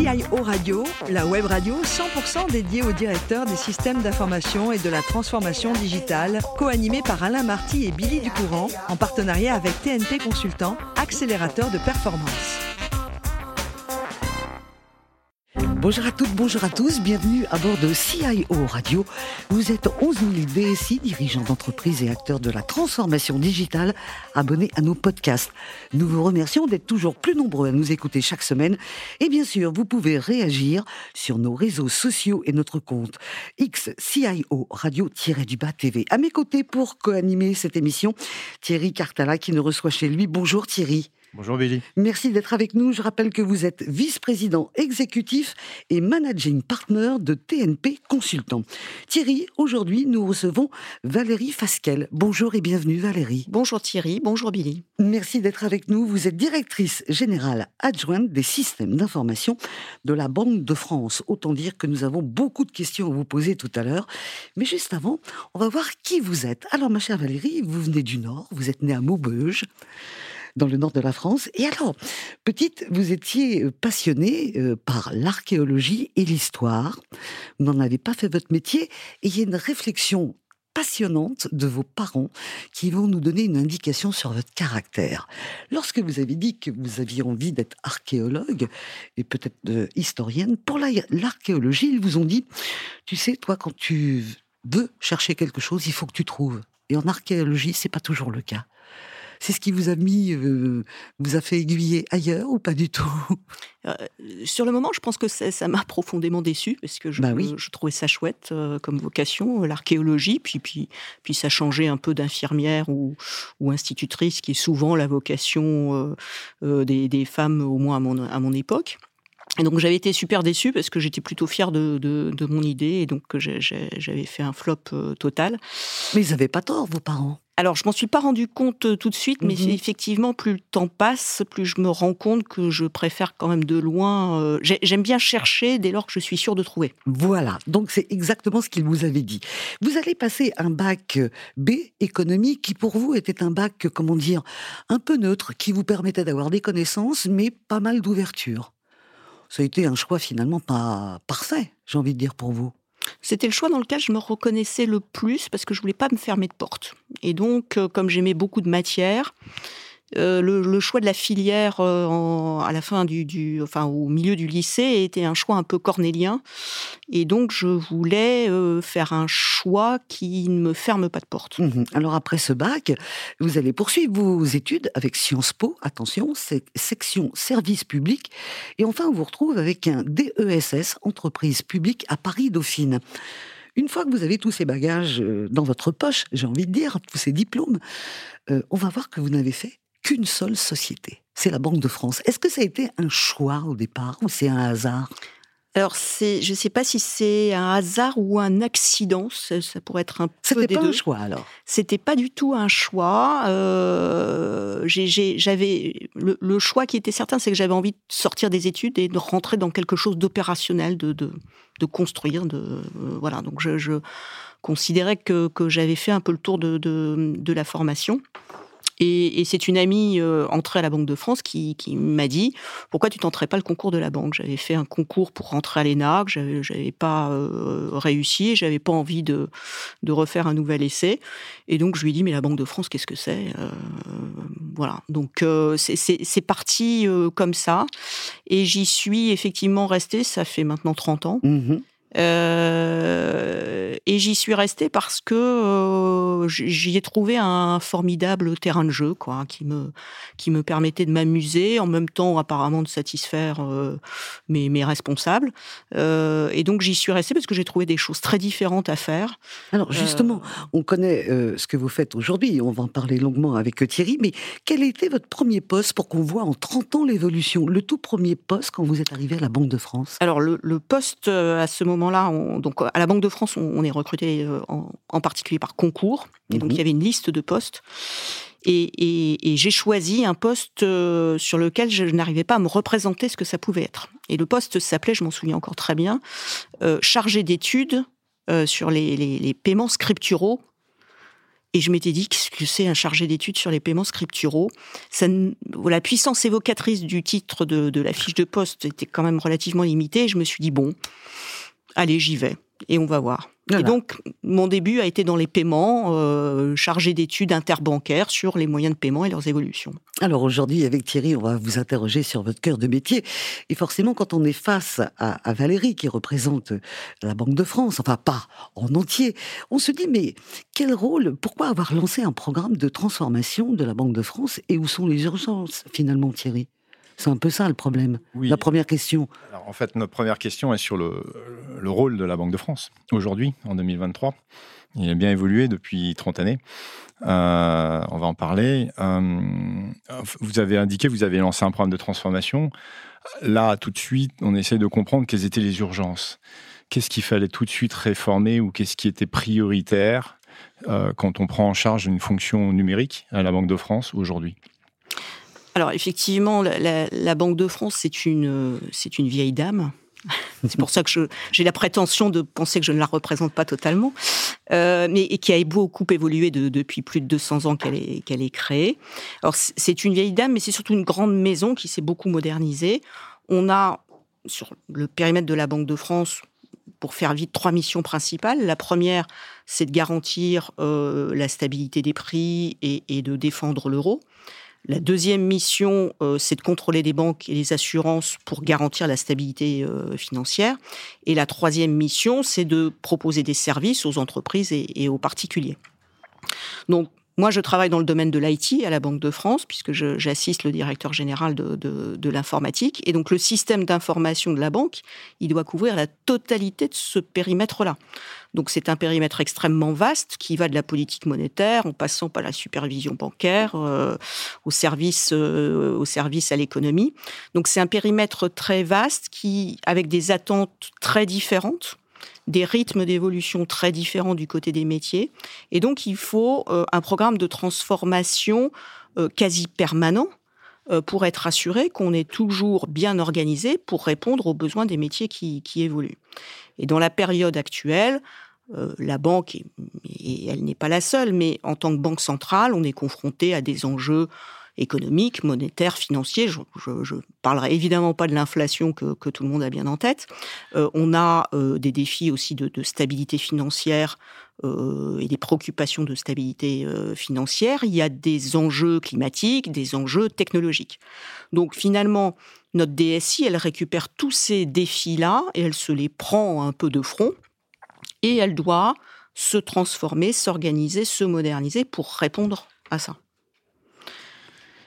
CIO Radio, la web radio 100% dédiée aux directeurs des systèmes d'information et de la transformation digitale, co-animée par Alain Marty et Billy Ducourant, en partenariat avec TNP Consultant, accélérateur de performance. Bonjour à toutes, bonjour à tous, bienvenue à bord de CIO Radio. Vous êtes 11 000 DSI, dirigeants d'entreprise et acteurs de la transformation digitale, abonnés à nos podcasts. Nous vous remercions d'être toujours plus nombreux à nous écouter chaque semaine. Et bien sûr, vous pouvez réagir sur nos réseaux sociaux et notre compte XCIO Radio-du-Bas TV. À mes côtés pour co-animer cette émission, Thierry Cartala qui nous reçoit chez lui. Bonjour Thierry. Bonjour Billy. Merci d'être avec nous. Je rappelle que vous êtes vice-président exécutif et managing partner de TNP Consultant. Thierry, aujourd'hui, nous recevons Valérie Fasquel. Bonjour et bienvenue Valérie. Bonjour Thierry, bonjour Billy. Merci d'être avec nous. Vous êtes directrice générale adjointe des systèmes d'information de la Banque de France. Autant dire que nous avons beaucoup de questions à vous poser tout à l'heure. Mais juste avant, on va voir qui vous êtes. Alors ma chère Valérie, vous venez du Nord, vous êtes née à Maubeuge dans le nord de la France. Et alors, petite, vous étiez euh, passionnée euh, par l'archéologie et l'histoire. Vous n'en avez pas fait votre métier. Et il y a une réflexion passionnante de vos parents qui vont nous donner une indication sur votre caractère. Lorsque vous avez dit que vous aviez envie d'être archéologue et peut-être euh, historienne, pour l'archéologie, ils vous ont dit, tu sais, toi, quand tu veux chercher quelque chose, il faut que tu trouves. Et en archéologie, c'est pas toujours le cas. C'est ce qui vous a mis, euh, vous a fait aiguiller ailleurs ou pas du tout? Euh, Sur le moment, je pense que ça m'a profondément déçu parce que je, bah je trouvais ça chouette euh, comme vocation, l'archéologie, puis, puis, puis ça changeait un peu d'infirmière ou, ou, institutrice, qui est souvent la vocation des, des, femmes, au moins à mon, à mon époque. Et donc j'avais été super déçue parce que j'étais plutôt fière de, de, de, mon idée et donc j'avais fait un flop total. Mais ils n'avaient pas tort, vos parents? Alors, je m'en suis pas rendu compte euh, tout de suite, mais mhm. effectivement, plus le temps passe, plus je me rends compte que je préfère quand même de loin. Euh, j'aime bien chercher dès lors que je suis sûre de trouver. Voilà, donc c'est exactement ce qu'il vous avait dit. Vous allez passer un bac euh, B économie qui pour vous était un bac, comment dire, un peu neutre, qui vous permettait d'avoir des connaissances, mais pas mal d'ouverture. Ça a été un choix finalement pas parfait, j'ai envie de dire pour vous. C'était le choix dans lequel je me reconnaissais le plus parce que je voulais pas me fermer de porte. Et donc, euh, comme j'aimais beaucoup de matière, euh, le, choix de la filière euh, à la fin du, enfin au milieu du lycée était un choix un peu cornélien, et donc je voulais faire un choix qui ne me ferme pas de porte. Mmh Alors après ce bac, vous allez poursuivre vos études avec Sciences Po, attention, section service public, et enfin on vous retrouve avec un DESS, entreprise publique à Paris Dauphine. Une fois que vous avez tous ces bagages dans votre poche, j'ai envie de dire, tous ces diplômes, on va voir que vous n'avez fait qu'une seule société. C'est la Banque de France. Est-ce que ça a été un choix au départ ou c'est un hasard? Alors, c'est, je ne sais pas si c'est un hasard ou un accident. Ça, pourrait être un peu des pas un choix alors? C'était pas du tout un choix. Euh, j'avais le, choix qui était certain, c'est que j'avais envie de sortir des études et de rentrer dans quelque chose d'opérationnel, de, de, de, construire. De euh, voilà. Donc, je, je considérais que, que j'avais fait un peu le tour de la formation. Et, c'est une amie euh, entrée à la Banque de France qui, m'a dit pourquoi tu tenterais pas le concours de la banque? J'avais fait un concours pour rentrer à l'ENA, que j'avais pas euh, réussi, j'avais pas envie de, refaire un nouvel essai. Et donc je lui ai dit mais la Banque de France qu'est-ce que c'est? Euh, Voilà. Donc c'est parti comme ça. Et j'y suis effectivement restée. Ça fait maintenant 30 ans. Mmh euh, et j'y suis restée parce que euh, j'y ai trouvé un formidable terrain de jeu, quoi, qui me qui me permettait de m'amuser, en même temps apparemment de satisfaire euh, mes, mes responsables. et donc j'y suis restée parce que j'ai trouvé des choses très différentes à faire. Alors justement, on connaît ce que vous faites aujourd'hui, on va en parler longuement avec Thierry, mais quel était votre premier poste pour qu'on voit en 30 ans l'évolution, le tout premier poste quand vous êtes arrivé à la Banque de France? Alors le, le poste à ce moment là donc à la Banque de France, on, est recruté euh, en, particulier par concours. Et donc, mhm. il y avait une liste de postes. Et, j'ai choisi un poste euh, sur lequel je n'arrivais pas à me représenter ce que ça pouvait être. Et le poste s'appelait, je m'en souviens encore très bien, euh, chargé d'études sur les, paiements scripturaux Et je m'étais dit, qu'est-ce que c'est un chargé d'études sur les paiements scripturaux? Ça, La puissance évocatrice du titre de, de la fiche de poste était quand même relativement limitée. Et je me suis dit, bon, allez, j'y vais. Et on va voir. Et donc, mon début a été dans les paiements, euh, chargé d'études interbancaires sur les moyens de paiement et leurs évolutions. Alors aujourd'hui, avec Thierry, on va vous interroger sur votre cœur de métier. Et forcément, quand on est face à, Valérie, qui représente la Banque de France, enfin pas en entier, on se dit, mais quel rôle, pourquoi avoir lancé un programme de transformation de la Banque de France et où sont les urgences finalement, Thierry? C'est un peu ça le problème. La première question. en fait, notre première question est sur le, rôle de la Banque de France aujourd'hui, en 2023. Il a bien évolué depuis 30 années. Euh, on va en parler. Euh, vous avez indiqué, vous avez lancé un programme de transformation. Là, tout de suite, on essaie de comprendre quelles étaient les urgences. Qu'est-ce qu'il fallait tout de suite réformer ou qu'est-ce qui était prioritaire euh, quand on prend en charge une fonction numérique à la Banque de France aujourd'hui? Alors effectivement, la, Banque de France, c'est une, c'est une vieille dame. C'est pour ça que j'ai la prétention de penser que je ne la représente pas totalement, euh, mais qui a beaucoup évolué depuis plus de 200 ans qu'elle est, créée. Alors c'est une vieille dame, mais c'est surtout une grande maison qui s'est beaucoup modernisée. On a sur le périmètre de la Banque de France, pour faire vite, trois missions principales. La première, c'est de garantir euh, la stabilité des prix et de défendre l'euro. La deuxième mission, euh, c'est de contrôler les banques et les assurances pour garantir la stabilité euh, financière. Et la troisième mission, c'est de proposer des services aux entreprises et, et aux particuliers. Donc, moi, je travaille dans le domaine de l'IT à la Banque de France, puisque j'assiste le directeur général de, l'informatique. Et donc, le système d'information de la banque, il doit couvrir la totalité de ce périmètre-là. Donc, c'est un périmètre extrêmement vaste qui va de la politique monétaire en passant par la supervision bancaire, euh, au, service, euh, au service à l'économie. Donc, c'est un périmètre très vaste qui, avec des attentes très différentes des rythmes d'évolution très différents du côté des métiers. Et donc, il faut euh, un programme de transformation euh, quasi permanent pour être assuré qu'on est toujours bien organisé pour répondre aux besoins des métiers qui, évoluent. Et dans la période actuelle, la banque, et elle n'est pas la seule, mais en tant que banque centrale, on est confronté à des enjeux économique, monétaire, financier. Je, ne parlerai évidemment pas de l'inflation que, tout le monde a bien en tête. Euh, on a euh, des défis aussi de, stabilité financière euh, et des préoccupations de stabilité financière. Il y a des enjeux climatiques, des enjeux technologiques. Donc finalement, notre DSI, elle récupère tous ces défis-là et elle se les prend un peu de front et elle doit se transformer, s'organiser, se moderniser pour répondre à ça.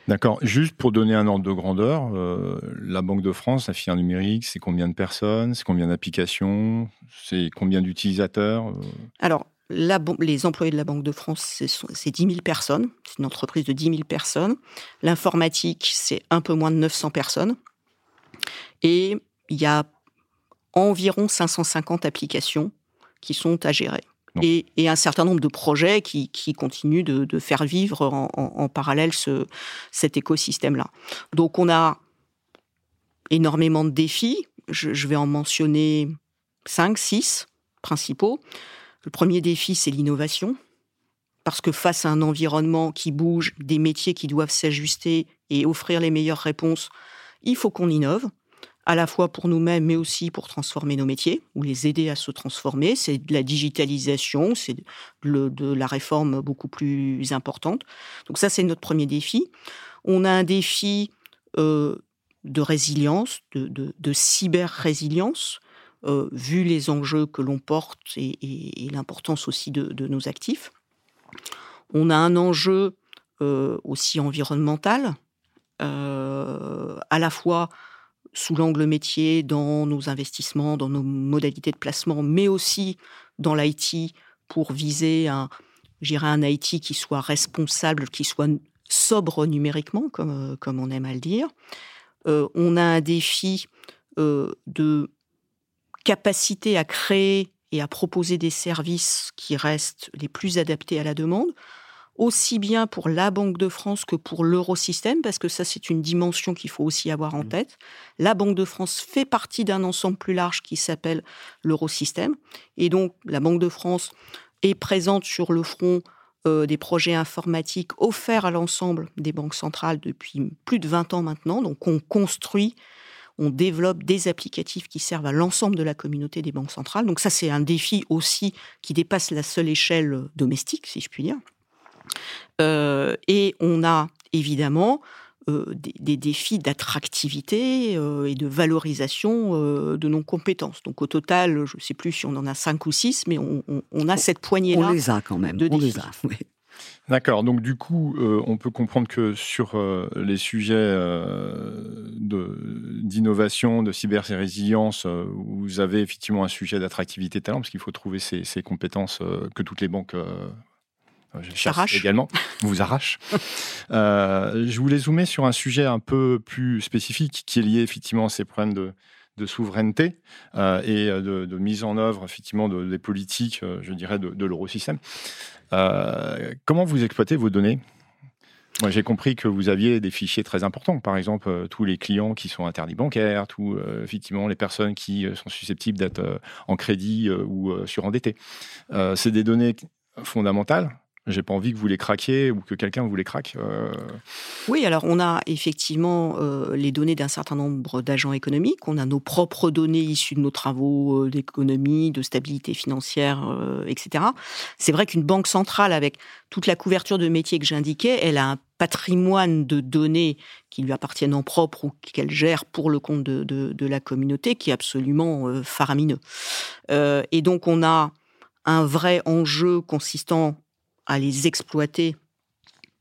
D'accord. Juste pour donner un ordre de grandeur, euh, la Banque de France, la filière numérique, c'est combien de personnes? C'est combien d'applications? C'est combien d'utilisateurs euh? Alors, les employés de la Banque de France, c'est 10 000 personnes. C'est une entreprise de 10 000 personnes. L'informatique, c'est un peu moins de 900 personnes. Et il y a environ 550 applications qui sont à gérer et, un certain nombre de projets qui, continuent de, faire vivre en, parallèle ce, cet écosystème-là. Donc on a énormément de défis. Je, vais en mentionner cinq, six principaux. Le premier défi, c'est l'innovation. Parce que face à un environnement qui bouge, des métiers qui doivent s'ajuster et offrir les meilleures réponses, il faut qu'on innove à la fois pour nous-mêmes, mais aussi pour transformer nos métiers, ou les aider à se transformer. C'est de la digitalisation, c'est de, la réforme beaucoup plus importante. Donc ça, c'est notre premier défi. On a un défi euh, de résilience, de, cyber-résilience, euh, vu les enjeux que l'on porte et, l'importance aussi de, nos actifs. On a un enjeu euh, aussi environnemental, à la fois sous l'angle métier, dans nos investissements, dans nos modalités de placement, mais aussi dans l'IT pour viser un, un IT qui soit responsable, qui soit sobre numériquement, comme, on aime à le dire. Euh, on a un défi euh, de capacité à créer et à proposer des services qui restent les plus adaptés à la demande aussi bien pour la Banque de France que pour l'eurosystème, parce que ça, c'est une dimension qu'il faut aussi avoir en mmh. tête. La Banque de France fait partie d'un ensemble plus large qui s'appelle l'eurosystème. Et donc, la Banque de France est présente sur le front des projets informatiques offerts à l'ensemble des banques centrales depuis plus de 20 ans maintenant. Donc on construit, on développe des applicatifs qui servent à l'ensemble de la communauté des banques centrales. Donc ça c'est un défi aussi qui dépasse la seule échelle domestique, si je puis dire. et on a évidemment euh, des, défis d'attractivité euh, et de valorisation euh, de nos compétences. Donc au total, je ne sais plus si on en a cinq ou six, mais on, a cette poignée-là. On les a quand même. on les a, D'accord. Donc du coup, on peut comprendre que sur les sujets d'innovation, de, cyber et résilience, vous avez effectivement un sujet d'attractivité talent, parce qu'il faut trouver ces, ces compétences que toutes les banques je également, vous arrache. Euh, je voulais zoomer sur un sujet un peu plus spécifique qui est lié effectivement à ces problèmes de, souveraineté euh, et de, mise en œuvre effectivement des politiques, euh, je dirais, de, l'eurosystème. comment vous exploitez vos données? J'ai compris que vous aviez des fichiers très importants, par exemple tous les clients qui sont interdits bancaires, tous effectivement les personnes qui sont susceptibles d'être en crédit ou surendettés. c'est des données fondamentales j'ai pas envie que vous les craquiez ou que quelqu'un vous les craque. Euh. Oui, alors on a effectivement euh, les données d'un certain nombre d'agents économiques. On a nos propres données issues de nos travaux euh, d'économie, de stabilité financière, etc. C'est vrai qu'une banque centrale, avec toute la couverture de métiers que j'indiquais, elle a un patrimoine de données qui lui appartiennent en propre ou qu'elle gère pour le compte de, de, la communauté qui est absolument faramineux. et donc on a un vrai enjeu consistant à les exploiter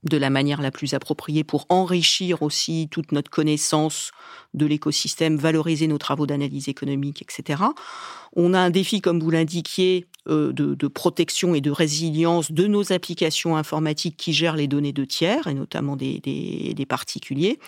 de la manière la plus appropriée pour enrichir aussi toute notre connaissance de l'écosystème, valoriser nos travaux d'analyse économique, etc. On a un défi, comme vous l'indiquiez, euh, de, protection et de résilience de nos applications informatiques qui gèrent les données de tiers, et notamment des, particuliers.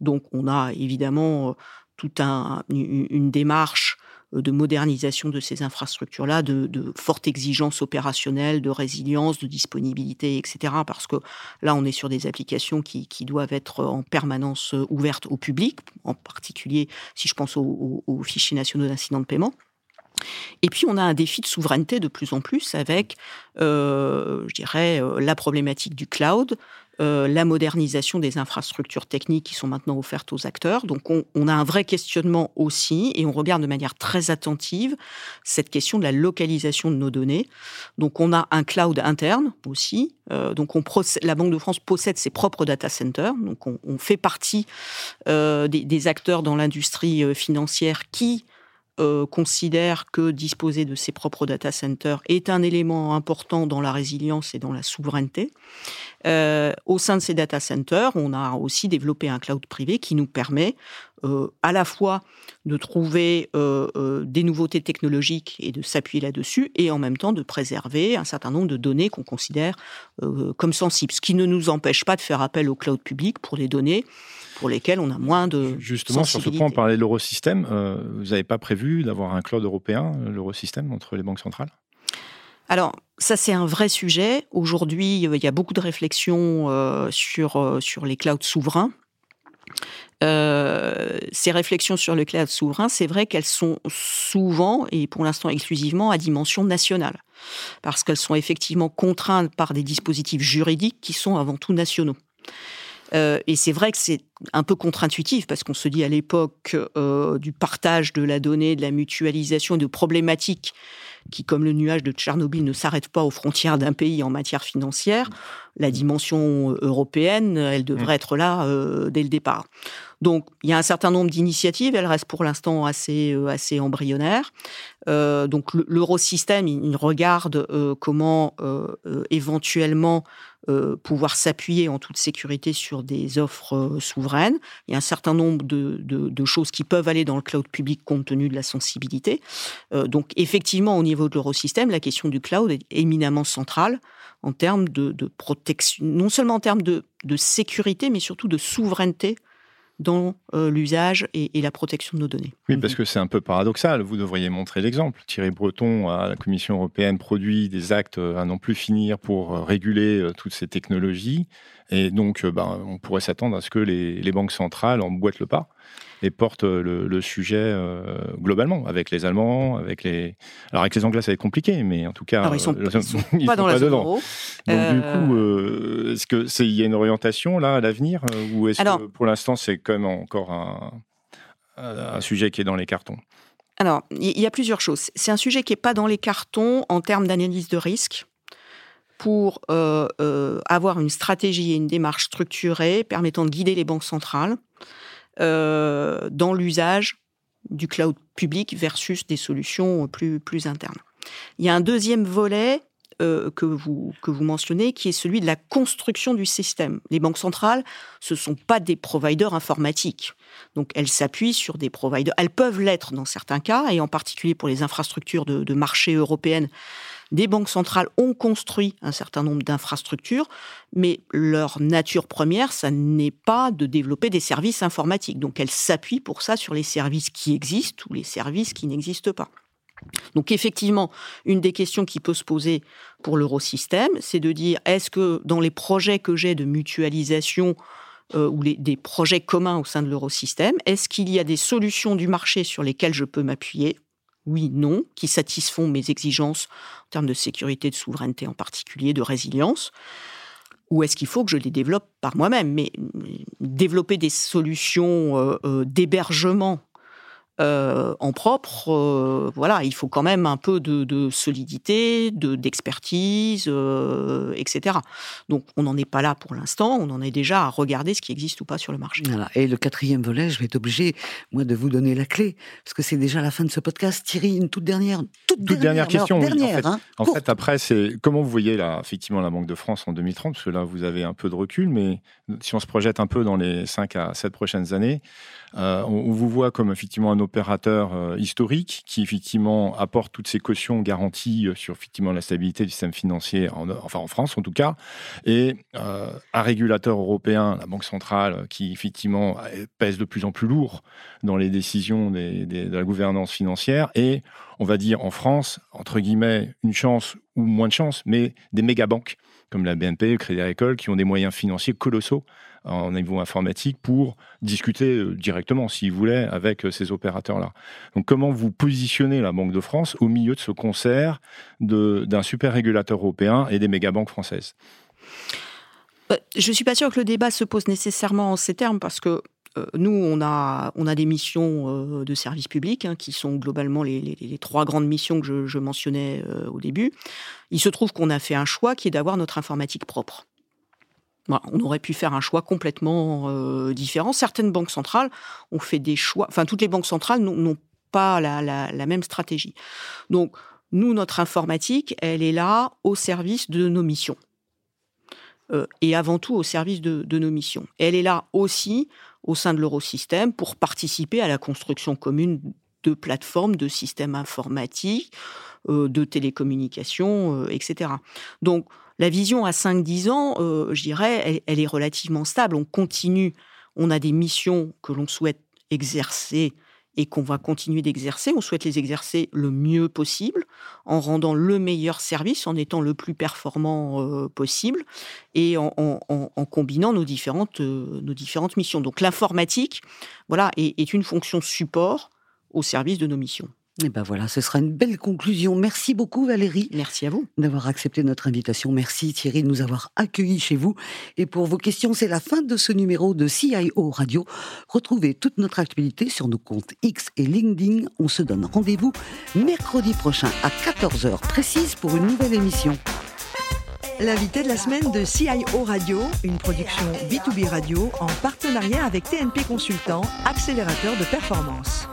Donc on a évidemment euh, toute un, une démarche de modernisation de ces infrastructures-là, de, fortes exigences opérationnelles, de résilience, de disponibilité, etc. Parce que là, on est sur des applications qui, doivent être en permanence ouvertes au public, en particulier si je pense aux, fichiers nationaux d'incidents de paiement. Et puis, on a un défi de souveraineté de plus en plus avec, euh, je dirais, euh, la problématique du cloud, euh, la modernisation des infrastructures techniques qui sont maintenant offertes aux acteurs. Donc on, a un vrai questionnement aussi et on regarde de manière très attentive cette question de la localisation de nos données. Donc on a un cloud interne aussi. Euh, donc on la Banque de France possède ses propres data centers. Donc on, fait partie euh, des, acteurs dans l'industrie financière qui euh, considère que disposer de ses propres data centers est un élément important dans la résilience et dans la souveraineté. Euh, au sein de ces data centers, on a aussi développé un cloud privé qui nous permet euh, à la fois de trouver des nouveautés technologiques et de s'appuyer là-dessus, et en même temps de préserver un certain nombre de données qu'on considère comme sensibles, ce qui ne nous empêche pas de faire appel au cloud public pour les données pour lesquels on a moins de. Justement, sur ce point, on parlait de l'eurosystème. Euh, vous n'avez pas prévu d'avoir un cloud européen, euh, l'eurosystème, entre les banques centrales? Alors, ça, c'est un vrai sujet. Aujourd'hui, euh, il y a beaucoup de réflexions sur, sur les clouds souverains. ces réflexions sur le cloud souverain, c'est vrai qu'elles sont souvent, et pour l'instant exclusivement, à dimension nationale. Parce qu'elles sont effectivement contraintes par des dispositifs juridiques qui sont avant tout nationaux. Euh, et c'est vrai que c'est un peu contre-intuitif parce qu'on se dit à l'époque euh, du partage de la donnée, de la mutualisation, de problématiques qui, comme le nuage de Tchernobyl, ne s'arrêtent pas aux frontières d'un pays en matière financière, la dimension européenne, elle devrait être là euh, dès le départ. Donc, il y a un certain nombre d'initiatives, elles restent pour l'instant assez, assez embryonnaires. donc, l'eurosystème, il regarde comment éventuellement euh, pouvoir s'appuyer en toute sécurité sur des offres euh, souveraines. Il y a un certain nombre de, choses qui peuvent aller dans le cloud public compte tenu de la sensibilité. Euh, donc effectivement, au niveau de l'eurosystème, la question du cloud est éminemment centrale en termes de, protection, non seulement en termes de sécurité, mais surtout de souveraineté dans euh, l'usage et, la protection de nos données. Oui, parce que c'est un peu paradoxal. Vous devriez montrer l'exemple. Thierry Breton, à la Commission européenne, produit des actes à n'en plus finir pour euh, réguler euh, toutes ces technologies. Et donc, ben, on pourrait s'attendre à ce que les, banques centrales emboîtent le pas. Et porte le, sujet globalement avec les Allemands, avec les. Alors avec les Anglais, ça va être compliqué, mais en tout cas, ils sont, sont pas dans la dedans. Donc du coup, est-ce que c'est il y a une orientation là à l'avenir ou est-ce que pour l'instant c'est quand même encore un, un sujet qui est dans les cartons? Alors, il y a plusieurs choses. C'est un sujet qui n'est pas dans les cartons en termes d'analyse de risque pour euh, euh, avoir une stratégie et une démarche structurée permettant de guider les banques centrales euh, dans l'usage du cloud public versus des solutions plus, plus internes. Il y a un deuxième volet que, vous, que vous mentionnez, qui est celui de la construction du système. Les banques centrales, ce ne sont pas des providers informatiques. Donc elles s'appuient sur des providers. Elles peuvent l'être dans certains cas, et en particulier pour les infrastructures de, de marché européennes. Des banques centrales ont construit un certain nombre d'infrastructures, mais leur nature première, ça n'est pas de développer des services informatiques. Donc elles s'appuient pour ça sur les services qui existent ou les services qui n'existent pas. Donc effectivement, une des questions qui peut se poser pour l'eurosystème, c'est de dire est-ce que dans les projets que j'ai de mutualisation euh, ou des projets communs au sein de l'eurosystème, est-ce qu'il y a des solutions du marché sur lesquelles je peux m'appuyer? Oui, non, qui satisfont mes exigences en termes de sécurité, de souveraineté en particulier, de résilience. Ou est-ce qu'il faut que je les développe par moi-même? Mais développer des solutions euh, euh, d'hébergement euh, en propre, euh, voilà, il faut quand même un peu de, solidité, de d'expertise, euh, etc. Donc on n'en est pas là pour l'instant, on en est déjà à regarder ce qui existe ou pas sur le marché. Et le quatrième volet, je vais être obligé, moi, de vous donner la clé, parce que c'est déjà la fin de ce podcast. Thierry, une toute dernière, toute, dernière, question. dernière, en, fait, après, c'est comment vous voyez là, effectivement la Banque de France en 2030, parce que là, vous avez un peu de recul, mais si on se projette un peu dans les 5 à 7 prochaines années, on, on vous voit comme effectivement un opérateur euh, historique qui effectivement apporte toutes ces cautions garanties euh, sur effectivement la stabilité du système financier, en, enfin en France en tout cas, et euh, un régulateur européen, la Banque centrale, qui effectivement pèse de plus en plus lourd dans les décisions de la gouvernance financière, et on va dire en France, entre guillemets, une chance ou moins de chance, mais des méga-banques comme la BNP, le Crédit Agricole, qui ont des moyens financiers colossaux en niveau informatique pour discuter euh, directement, s'ils voulaient, avec euh, ces opérateurs-là. Donc comment vous positionnez la Banque de France au milieu de ce concert d'un super régulateur européen et des mégabanques françaises? Euh, je ne suis pas sûr que le débat se pose nécessairement en ces termes parce que nous, on a, on a des missions de service public hein, qui sont globalement les, trois grandes missions que je, mentionnais au début. Il se trouve qu'on a fait un choix qui est d'avoir notre informatique propre on aurait pu faire un choix complètement euh, différent. Certaines banques centrales ont fait des choix, enfin toutes les banques centrales n'ont pas la, même stratégie. Donc nous, notre informatique, elle est là au service de nos missions. Euh, et avant tout au service de, nos missions. elle est là aussi au sein de l'eurosystème pour participer à la construction commune de plateformes, de systèmes informatiques, euh, de télécommunications, etc. Donc la vision à 5-10 ans, euh, je dirais, elle, est relativement stable. On continue, on a des missions que l'on souhaite exercer et qu'on va continuer d'exercer. On souhaite les exercer le mieux possible, en rendant le meilleur service, en étant le plus performant euh, possible, et en, combinant nos différentes, euh, nos différentes missions. Donc l'informatique, voilà, est une fonction support au service de nos missions. Et ben voilà, ce sera une belle conclusion. Merci beaucoup Valérie. Merci à vous. D'avoir accepté notre invitation. Merci Thierry de nous avoir accueillis chez vous. Et pour vos questions, c'est la fin de ce numéro de CIO Radio. Retrouvez toute notre actualité sur nos comptes X et LinkedIn. On se donne rendez-vous mercredi prochain à 14h précise pour une nouvelle émission. L'invité de la semaine de CIO Radio, une production B2B Radio en partenariat avec TNP Consultant, accélérateur de performance.